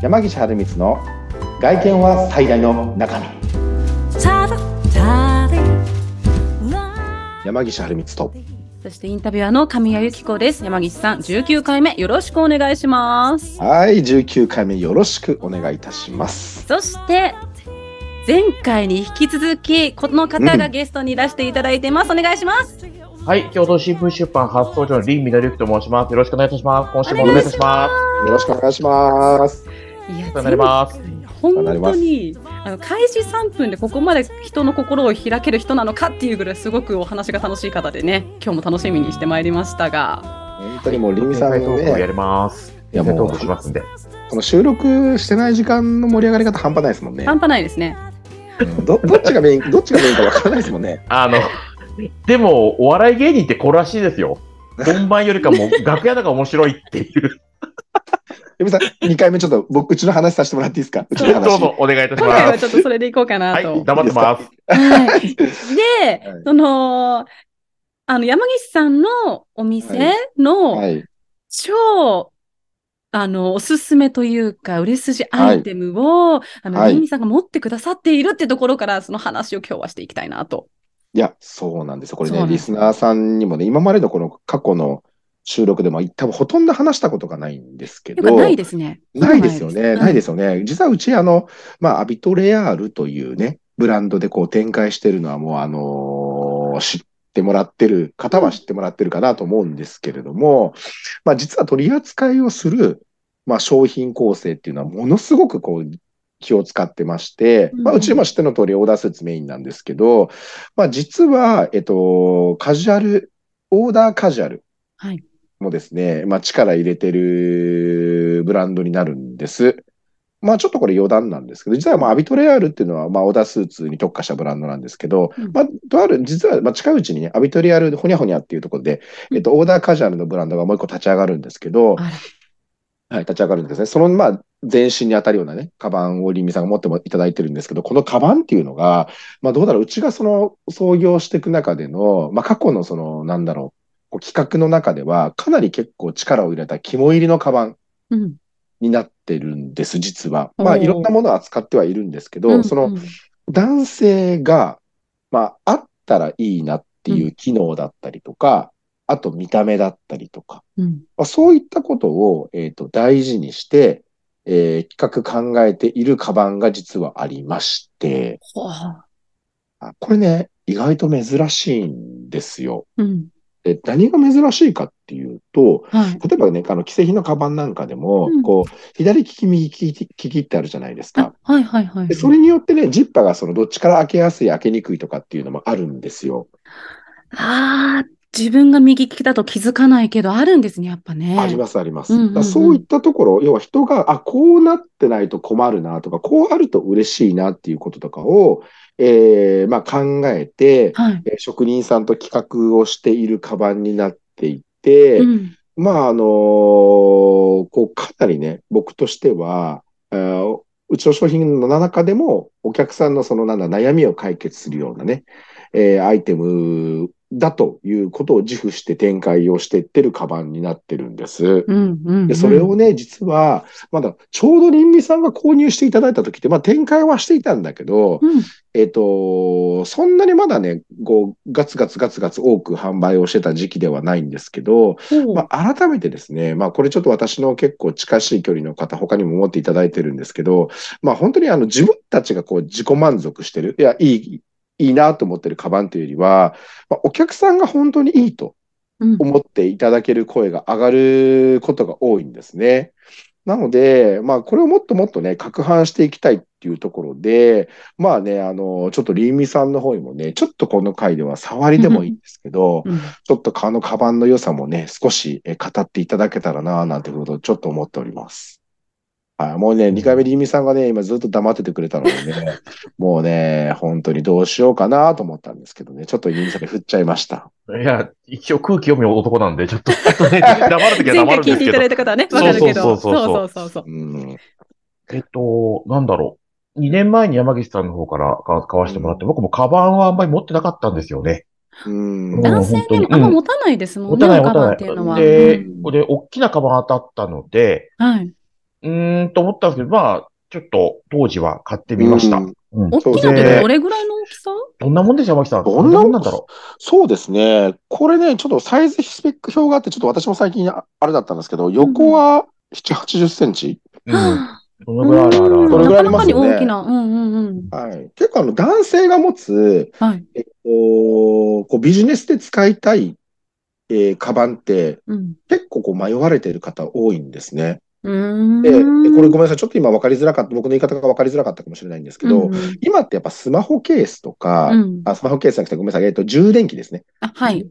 山岸春光の外見は最大の中身山岸春光とそしてインタビュアーの神谷由紀子です。山岸さん、19回目よろしくお願いします。はい19回目よろしくお願いいたしますそして、前回に引き続き、この方がゲストにいらしていただいてます。お願いします。はい、共同新聞出版初登場の林美のりと申します。よろしくお願いいたします。今週もお願いいたしますよろしくお願いしますいやなります。本当にあの開始3分でここまで人の心を開ける人なのかっていうぐらいすごくお話が楽しい方でね今日も楽しみにしてまいりましたが本当にもうりみさんトークをやねります。いやもうしますんで。この収録してない時間の盛り上がり方半端ないですもんね半端ないですねうんどどっちがメインどっちがメインかわからないですもんねあの、でも、お笑い芸人ってこれらしいですよ。本番よりかも楽屋のが面白いっていう。りみさん2回目ちょっと僕うちの話させてもらっていいですか？うちの話どうぞお願いいたし今回ます。はちょっとそれでいこうかなと。はい、黙ってます。は いで、はいその、あの、山岸さんのお店のはい超、あの、おすすめというか、売れ筋アイテムを、あの、はいリンミさんが持ってくださっているってところから、その話を今日はしていきたいなと。いや、そうなんですよ。これね、リスナーさんにもね、今までのこの過去の収録でも多分ほとんど話したことがないんですけど、やっぱないですね。ないですよね。ないですよ。すよね。実はうち、あの、まあ、アビトレアールというね、ブランドでこう展開してるのはもう、あのー知ってもらってる方は知ってもらってるかなと思うんですけれども、まあ、実は取り扱いをする、まあ、商品構成っていうのはものすごくこう、気を使ってまして、まあ、うちも知っての通りオーダースーツメインなんですけど、まあ、実は、えっと、カジュアル、オーダーカジュアルはい。もですね、まあ、力入れてるブランドになるんです。まあちょっとこれ余談なんですけど、実はまあアビトレアールっていうのはまあオーダースーツに特化したブランドなんですけど、うんまあとある、実はまあ近いうちにね、アビトレアールほにゃほにゃっていうところで、うんえっと、オーダーカジュアルのブランドがもう一個立ち上がるんですけど。はい、立ち上がるんですね。そのまあ前身に当たるようなね、カバンをリンミさんが持ってもいただいてるんですけど、このカバンっていうのが、まあどうだろう、うちがその創業していく中での、まあ過去のその、なんだろう、こう企画の中では、かなり結構力を入れた肝入りのカバンうん。になってるんです、実は。まあ、いろんなものを扱ってはいるんですけど、うんそのうん男性が、まあ、あったらいいなっていう機能だったりとか、あと見た目だったりとか、うん。まあ、そういったことを、えっと、大事にして、えー企画考えているカバンが実はありまして、あこれね、意外と珍しいんですよ。うん。で、何が珍しいかっていうと、はい。例えばね、あの、既製品のカバンなんかでも、うんこう、左利き、右利き利きってあるじゃないですかあ。はいはいはい。でそれによってね、ジッパーがそのどっちから開けやすい、開けにくいとかっていうのもあるんですよ。ああ、自分が右利きだと気づかないけど、あるんですね、やっぱね。あります、あります。うんうんうんそういったところ、要は人が、あ、こうなってないと困るなとか、こうあると嬉しいなっていうこととかを、えーまあ考えて、はい。えー職人さんと企画をしているカバンになっていて、うん。まあ、あのこう、かなりね、僕としては、うちの商品の中でも、お客さんのそのなんだ、悩みを解決するようなね、えーアイテムだということを自負して展開をしていってるカバンになってるんです。うんうんうん。で、それをね、実は、まだ、ちょうど林美さんが購入していただいた時って、まあ、展開はしていたんだけど、うん。えっと、そんなにまだね、こう、ガツガツガツガツ多く販売をしてた時期ではないんですけど、ほうまあ、改めてですね、まあ、これちょっと私の結構近しい距離の方、他にも持っていただいてるんですけど、まあ、本当にあの、自分たちがこう、自己満足してる、いや、いい、いいなと思ってるカバンというよりは、まあ、お客さんが本当にいいとうん思っていただける声が上がることが多いんですね。なので、まあ、これをもっともっとね、拡販していきたいっていうところで、まあね、あの、ちょっとリーミさんの方にもね、ちょっとこの回では触りでもいいんですけど、うんちょっとあのカバンの良さもね、少しえ語っていただけたらな、なんてことをちょっと思っております。はい、もうね、2回目リーミさんがね、今ずっと黙っててくれたのでね、もうね、本当にどうしようかなと思ったんですけどね、ちょっとリーミさんに振っちゃいました。いや、一応空気読む男なんで、ちょっと、ちょっとね、黙るときは前回黙るんですけど聞いていただい。た方はね、わかるけど。そうそうそうそうそうそうそううん。えっと、なんだろう。2年前に山岸さんの方から買買わせてもらって、僕もカバンはあんまり持ってなかったんですよね。うん。男性でもあんま持たないですもんね、持たない持たカバンない。っていうのは。でうん、これ、大きなカバン当たったので、はい。うーんと思ったんですけど、まあ、ちょっと当時は買ってみました。うんうん大きいのってどれぐらいの大きさ？どんなもんでしょう、山木さん。どんなもんなんだろそうですね。これね、ちょっとサイズスペック表があって、ちょっと私も最近ああれだったんですけど、横は7、80センチ。う。うん。どのぐらいあるあるある。それぐらいありますよねなかなかに大きな。うんうんうん。はい。結構あの、男性が持つ、はい。えっと、こうビジネスで使いたい、えーカバンって、うん。結構こう迷われてる方多いんですね。で、でこれごめんなさい。ちょっと今分かりづらかった、僕の言い方が分かりづらかったかもしれないんですけど、うんうん今ってやっぱスマホケースとか、うんあ、スマホケースじゃなくてごめんなさい。えっと、充電器ですね。あ、はい。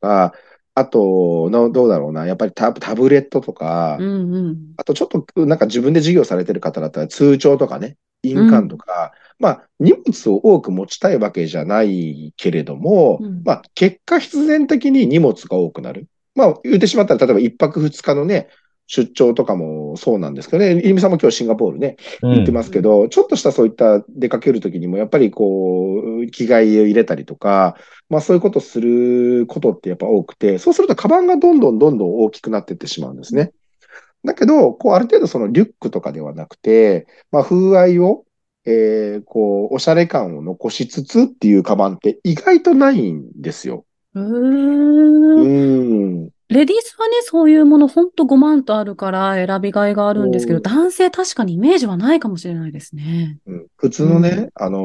ああとの、どうだろうな。やっぱりタタブレットとか、うんうん。あとちょっとなんか自分で事業されてる方だったら通帳とかね、印鑑とか、まあ荷物を多く持ちたいわけじゃないけれども、うんまあ結果必然的に荷物が多くなる。まあ言ってしまったら例えば一泊二日のね、出張とかもそうなんですけどね、イルミさんも今日シンガポールね、うん行ってますけど、ちょっとしたそういった出かけるときにも、やっぱりこう、着替えを入れたりとか、まあそういうことすることってやっぱ多くて、そうするとカバンがどんどんどんどん大きくなっていってしまうんですね。だけど、こうある程度そのリュックとかではなくて、まあ風合いを、えーこう、おしゃれ感を残しつつっていうカバンって意外とないんですよ。ううーん。ん。レディースはね、そういうものほんと5万とあるから選びがいがあるんですけど、うん男性確かにイメージはないかもしれないですね。うん普通のね、あの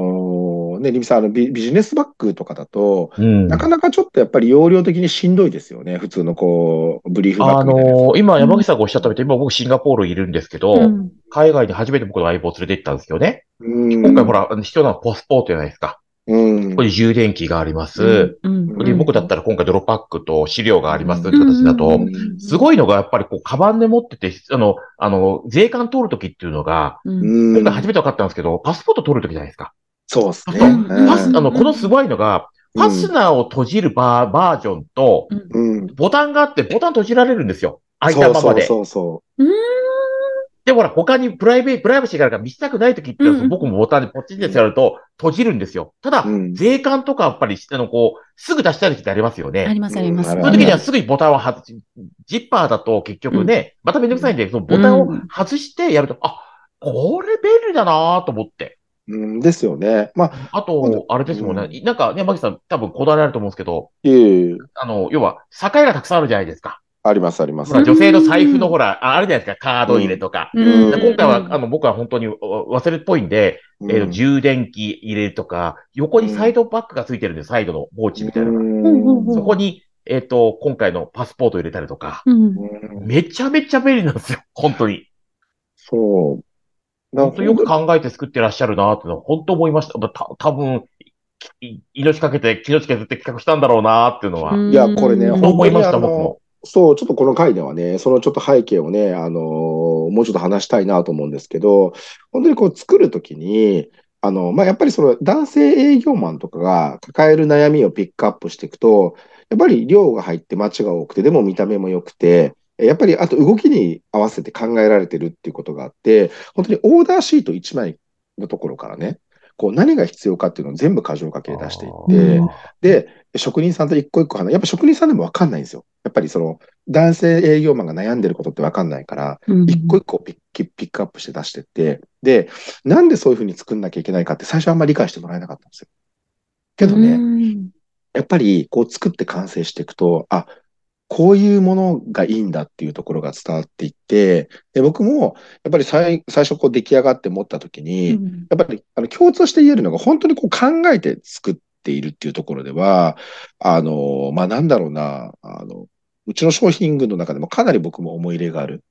ーね、リミさん、あのビビジネスバッグとかだと、うん。なかなかちょっとやっぱり容量的にしんどいですよね。普通のこう、ブリーフバッあグみたいなやつ。のー今山口さんがおっしゃったみたいに、今僕シンガポールいるんですけど、うん。海外に初めて僕の相棒を連れて行ったんですよね。うん今回ほら、必要なのはポスポートじゃないですか。うん。ここに充電器があります。うんここに僕だったら今回ドロパックと資料があります。って形だうとん、すごいのがやっぱりこう、カバンで持ってて、あの、あの、税関通るときっていうのが、今回初めて分かったんですけど、パスポート取るときじゃないですか。そうですね。パス、あの、うんこのすごいのが、ファスナーを閉じるバーバージョンと、うん。ボタンがあって、ボタン閉じられるんですよ。開いたままで。そう。そううーんで、ほら、他にプライベート、プライバシーがあるから見せたくないときって僕もボタンでポチってやると閉じるんですよ。ただ、うん税関とかやっぱり、あの、こう、すぐ出したいときってありますよね。ありますあります。うんそういう時にはすぐにボタンを外し、ジッパーだと結局ね、まためんどくさいんで、そのボタンを外してやると、あ、これ便利だなと思って。そう。うん、ですよね。まあ、あと、あれですもんね。なんかね、マキさん多分こだわりあると思うんですけど、いえいえ、あの、要は、境がたくさんあるじゃないですか。ありますあります。女性の財布のほら、ああるじゃないですか、カード入れとか。うん。で今回は、あの、僕は本当にお忘れっぽいんで、うん。えーと充電器入れるとか、横にサイドバッグがついてるんです、サイドのポーチみたいな。のが。そこに、えっ、と、今回のパスポート入れたりとか、めちゃめちゃ便利なんですよ、本当に。そう。本当よく考えて作ってらっしゃるなっていうのは本当思いました。まあた多分い命かけて、命削って企画したんだろうなっていうのは、うん。いや、これね、うんそう思いました、僕も。そう、ちょっとこの回ではね、そのちょっと背景をね、あのーもうちょっと話したいなと思うんですけど、本当にこう作るときに、あの、まあ、やっぱりその男性営業マンとかが抱える悩みをピックアップしていくと、やっぱり量が入って街が多くて、でも見た目も良くて、やっぱりあと動きに合わせて考えられてるっていうことがあって、本当にオーダーシート1枚のところからね、こう何が必要かっていうのを全部箇条書きで出していって、で、職人さんと一個一個話、やっぱ職人さんでもわかんないんですよ。やっぱりその、男性営業マンが悩んでることってわかんないから、うん一個一個ピッピックアップして出してって、で、なんでそういうふうに作んなきゃいけないかって最初あんまり理解してもらえなかったんですよ。けどね、うんやっぱりこう作って完成していくと、あ、こういうものがいいんだっていうところが伝わっていって、で、僕もやっぱり最最初こう出来上がって思った時に、うんやっぱりあの共通して言えるのが本当にこう考えて作っているっていうところでは、あの、まあ、なんだろうな、あの、うちの商品群の中でもかなり僕も思い入れがある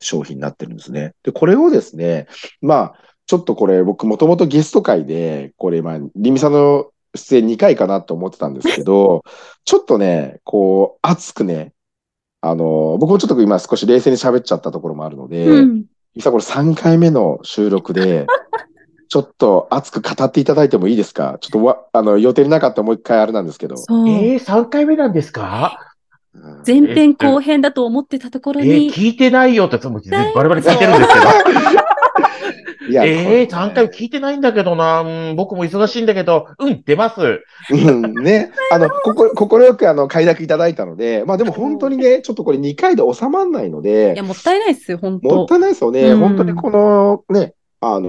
商品になってるんですね。で、これをですね、まあ、ちょっとこれ僕もともとゲスト会で、これまあ、リミさんの出演2回かなと思ってたんですけど、ちょっとね、こう、熱くね、あの、僕もちょっと今少し冷静に喋っちゃったところもあるので、うん実はこれ3回目の収録で、ちょっと熱く語っていただいてもいいですか？ちょっとわ、あの、予定になかったらもう一回あれなんですけど。そう。えー、3回目なんですか？うん前編後編だと思ってたところえー、に、聞いてないよって、もうバリバリ聞いてるんですけど。いやええー、これ3回聞いてないんだけどな。うん、僕も忙しいんだけど、うん、出ます。うん、ね。あの、ここ、心よくあの、快諾いただいたので、まあでも本当にね、ちょっとこれ2回で収まんないのいでや、、もったいないっすよ、本当もったいないですよね。うん本当にこの、ね、あので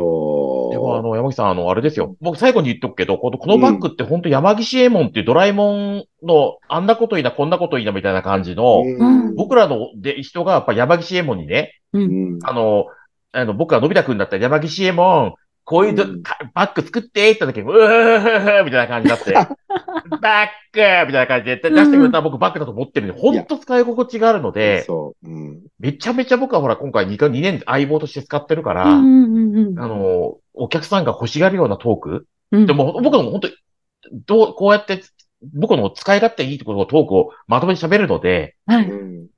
も、あーの、山木さん、あの、あれですよ。僕、最後に言っとくけど、このこのバッグって本当山岸エモンっていうドラえもんの、あんなこといいな、こんなこといいな、みたいな感じの、うん僕らので人がやっぱ山岸エモンにね、う。うんんあの、あの、僕はのび太くんだったら山岸エモン、こういうどうんかバッグ作ってって言った時に、うーみたいな感じになって、バッグみたいな感じで出してくれたら僕バッグだと思ってるんで、ほんと使い心地があるので、そう。うん。めちゃめちゃ僕はほら、今回 2, 2年相棒として使ってるから、あの、お客さんが欲しがるようなトークうん。でも、僕はもう本当に、どう、こうやって、僕の使い勝手いいところのトークをまとめて喋るので、はい。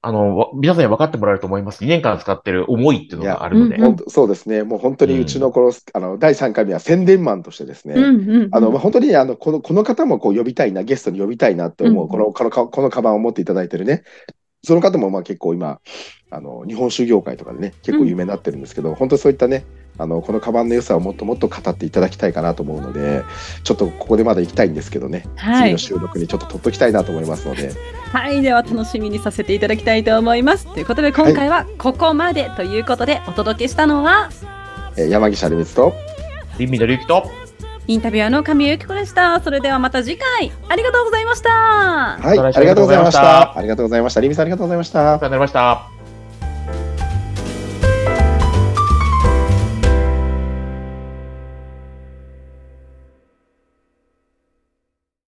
うんあの、わ皆さんに分かってもらえると思います。2年間使ってる思いっていうのがあるので。そうですね。もう本当にうちのこの、あの、第3回目は宣伝マンとしてですね、うんうん。あの、まあ、本当に、あの、この、この方もこう呼びたいな、ゲストに呼びたいなって思う、うんこの、この、このカバンを持っていただいてるね。その方もまあ結構今、あの、日本酒業界とかでね、結構有名になってるんですけど、本当そういったね、あの、このカバンの良さをもっともっと語っていただきたいかなと思うので、ちょっとここでまだ行きたいんですけどね、はい次の。収録にちょっと取っときたいなと思いますので、はい。では、楽しみにさせていただきたいと思います。ということで、今回はここまでということで、お届けしたのは、えー山岸有光と、リンミのりゆきと、インタビュアーの神谷由紀子でした。それではまた次回、ありがとうございました。はい、ありがとうございましありがとうございましたた。ありがとうございました。リミさんありがとうございました。